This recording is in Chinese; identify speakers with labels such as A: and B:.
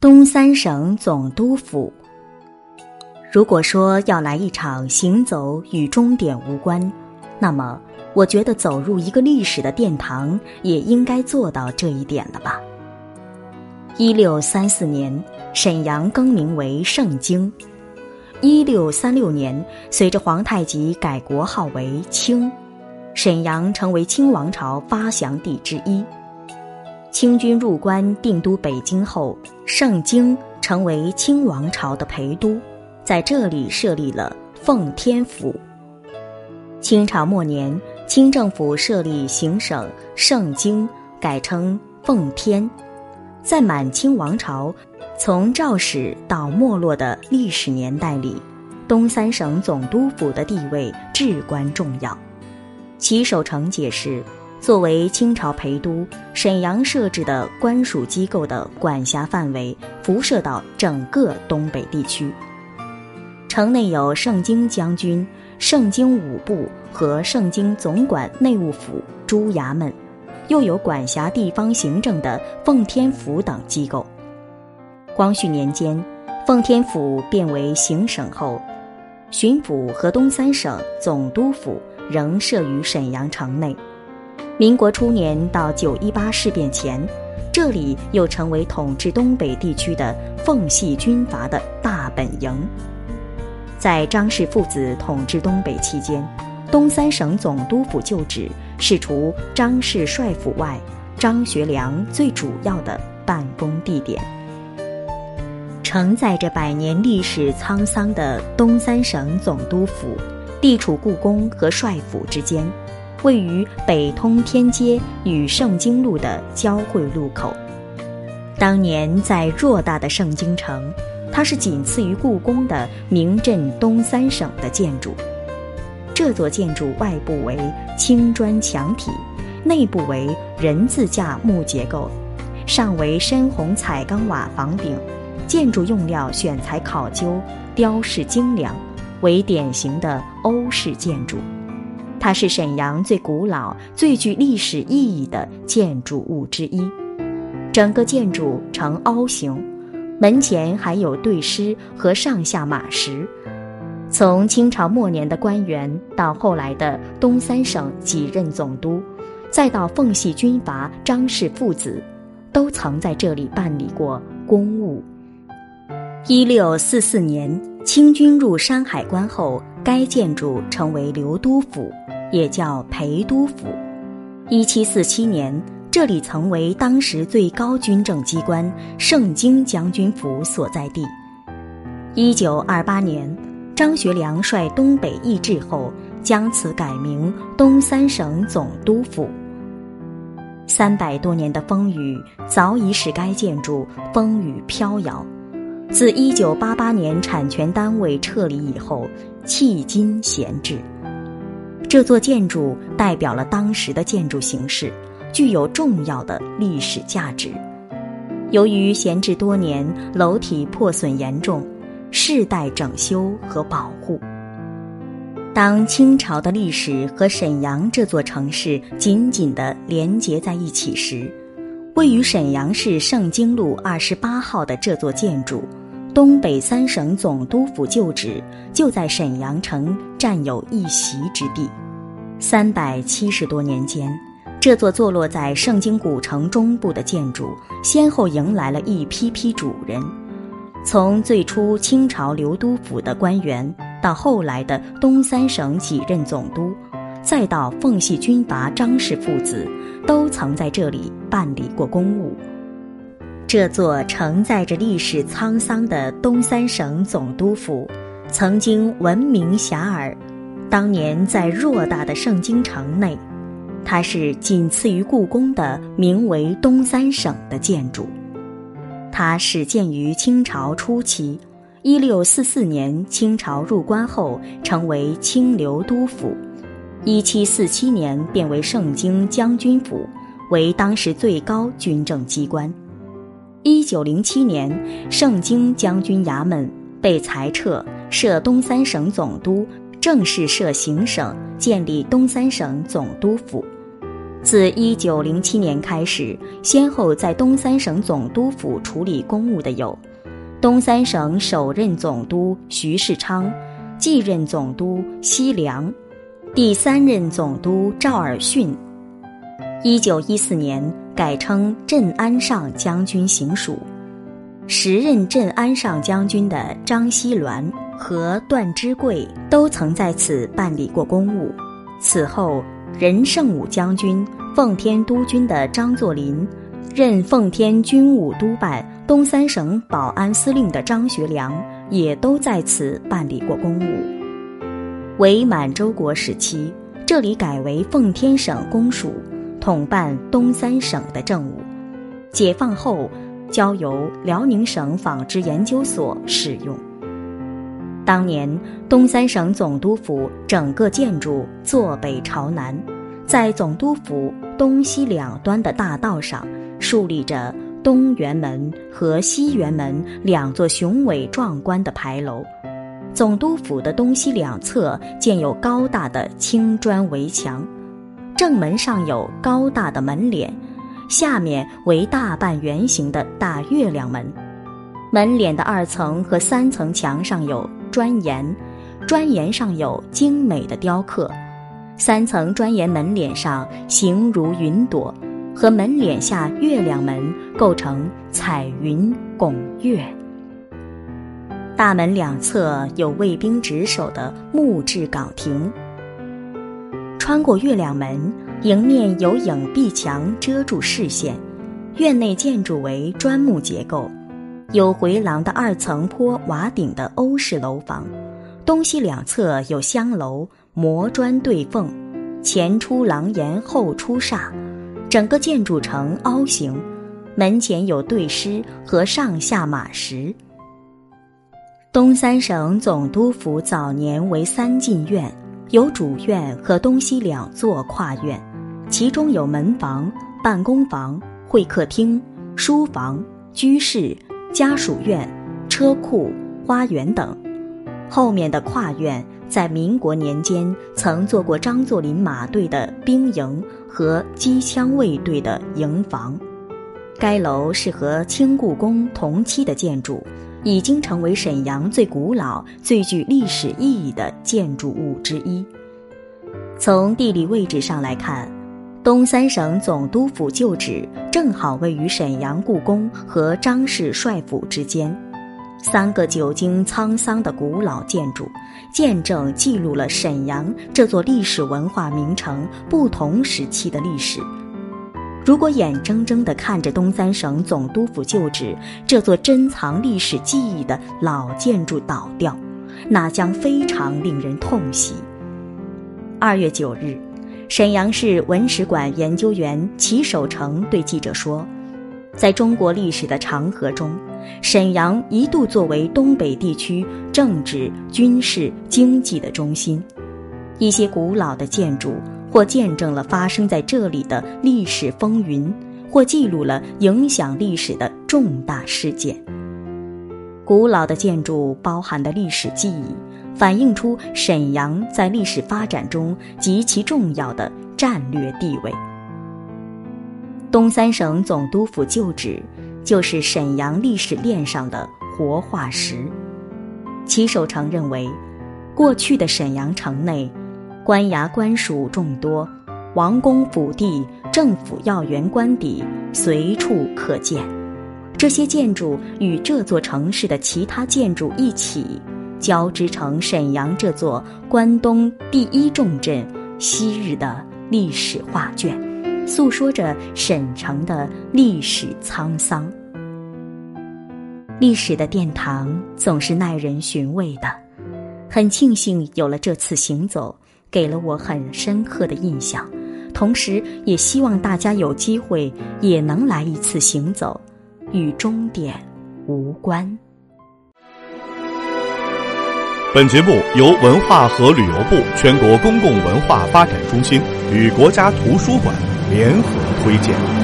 A: 东三省总督府。如果说要来一场行走与终点无关，那么我觉得走入一个历史的殿堂也应该做到这一点了吧。一六三四年，沈阳更名为盛京。一六三六年，随着皇太极改国号为清，沈阳成为清王朝发祥地之一。清军入关定都北京后，盛京成为清王朝的陪都。在这里设立了奉天府。清朝末年，清政府设立行省盛京，改称奉天。在满清王朝从肇始到没落的历史年代里，东三省总督府的地位至关重要。其守城解释，作为清朝陪都，沈阳设置的官属机构的管辖范围辐射到整个东北地区。城内有盛京将军、盛京五部和盛京总管内务府诸衙门，又有管辖地方行政的奉天府等机构。光绪年间，奉天府变为行省后，巡抚和东三省总督府仍设于沈阳城内。民国初年到九一八事变前，这里又成为统治东北地区的奉系军阀的大本营。在张氏父子统治东北期间，东三省总督府旧址是除张氏帅府外，张学良最主要的办公地点。承载着百年历史沧桑的东三省总督府，地处故宫和帅府之间，位于北通天街与盛京路的交汇路口。当年在偌大的盛京城。它是仅次于故宫的名震东三省的建筑。这座建筑外部为青砖墙体，内部为人字架木结构，上为深红彩钢瓦房顶。建筑用料选材考究，雕饰精良，为典型的欧式建筑。它是沈阳最古老、最具历史意义的建筑物之一。整个建筑呈凹形。门前还有对狮和上下马石。从清朝末年的官员，到后来的东三省几任总督，再到奉系军阀张氏父子，都曾在这里办理过公务。一六四四年，清军入山海关后，该建筑成为留都府，也叫陪都府。一七四七年。这里曾为当时最高军政机关盛京将军府所在地。一九二八年，张学良率东北易帜后，将此改名东三省总督府。三百多年的风雨早已使该建筑风雨飘摇。自一九八八年产权单位撤离以后，迄今闲置。这座建筑代表了当时的建筑形式。具有重要的历史价值。由于闲置多年，楼体破损严重，世代整修和保护。当清朝的历史和沈阳这座城市紧紧地连结在一起时，位于沈阳市盛京路二十八号的这座建筑——东北三省总督府旧址，就在沈阳城占有一席之地。三百七十多年间。这座坐落在盛京古城中部的建筑，先后迎来了一批批主人，从最初清朝刘都府的官员，到后来的东三省几任总督，再到奉系军阀张氏父子，都曾在这里办理过公务。这座承载着历史沧桑的东三省总督府，曾经闻名遐迩，当年在偌大的盛京城内。它是仅次于故宫的名为东三省的建筑，它始建于清朝初期，一六四四年清朝入关后成为清流都府，一七四七年变为盛京将军府，为当时最高军政机关。一九零七年，盛京将军衙门被裁撤，设东三省总督。正式设行省，建立东三省总督府。自一九零七年开始，先后在东三省总督府处理公务的有：东三省首任总督徐世昌，继任总督西凉，第三任总督赵尔巽。一九一四年改称镇安上将军行署，时任镇安上将军的张锡銮和段芝贵都曾在此办理过公务。此后。任圣武将军、奉天督军的张作霖，任奉天军务督办东三省保安司令的张学良，也都在此办理过公务。伪满洲国时期，这里改为奉天省公署，统办东三省的政务。解放后，交由辽宁省纺织研究所使用。当年东三省总督府整个建筑坐北朝南，在总督府东西两端的大道上竖立着东园门和西园门两座雄伟壮观的牌楼。总督府的东西两侧建有高大的青砖围墙，正门上有高大的门脸，下面为大半圆形的大月亮门。门脸的二层和三层墙上有。砖檐，砖檐上有精美的雕刻，三层砖檐门脸上形如云朵，和门脸下月亮门构成彩云拱月。大门两侧有卫兵值守的木质岗亭。穿过月亮门，迎面有影壁墙遮住视线，院内建筑为砖木结构。有回廊的二层坡瓦顶的欧式楼房，东西两侧有香楼，磨砖对缝，前出廊檐，后出煞，整个建筑呈凹形，门前有对狮和上下马石。东三省总督府早年为三进院，有主院和东西两座跨院，其中有门房、办公房、会客厅、书房、居室。家属院、车库、花园等，后面的跨院在民国年间曾做过张作霖马队的兵营和机枪卫队的营房。该楼是和清故宫同期的建筑，已经成为沈阳最古老、最具历史意义的建筑物之一。从地理位置上来看。东三省总督府旧址正好位于沈阳故宫和张氏帅府之间，三个久经沧桑的古老建筑，见证记录了沈阳这座历史文化名城不同时期的历史。如果眼睁睁地看着东三省总督府旧址这座珍藏历史记忆的老建筑倒掉，那将非常令人痛惜。二月九日。沈阳市文史馆研究员齐守成对记者说：“在中国历史的长河中，沈阳一度作为东北地区政治、军事、经济的中心。一些古老的建筑或见证了发生在这里的历史风云，或记录了影响历史的重大事件。古老的建筑包含的历史记忆。”反映出沈阳在历史发展中极其重要的战略地位。东三省总督府旧址就是沈阳历史链上的活化石。齐守成认为，过去的沈阳城内，官衙官署众多，王公府邸、政府要员官邸随处可见。这些建筑与这座城市的其他建筑一起。交织成沈阳这座关东第一重镇昔日的历史画卷，诉说着沈城的历史沧桑。历史的殿堂总是耐人寻味的，很庆幸有了这次行走，给了我很深刻的印象。同时，也希望大家有机会也能来一次行走，与终点无关。
B: 本节目由文化和旅游部全国公共文化发展中心与国家图书馆联合推荐。